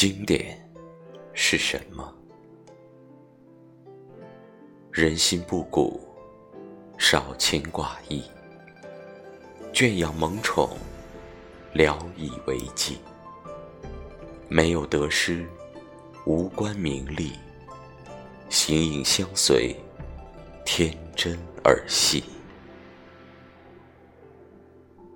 经典是什么？人心不古少情寡义圈养萌宠聊以为继。没有得失无关名利。形影相随天真而细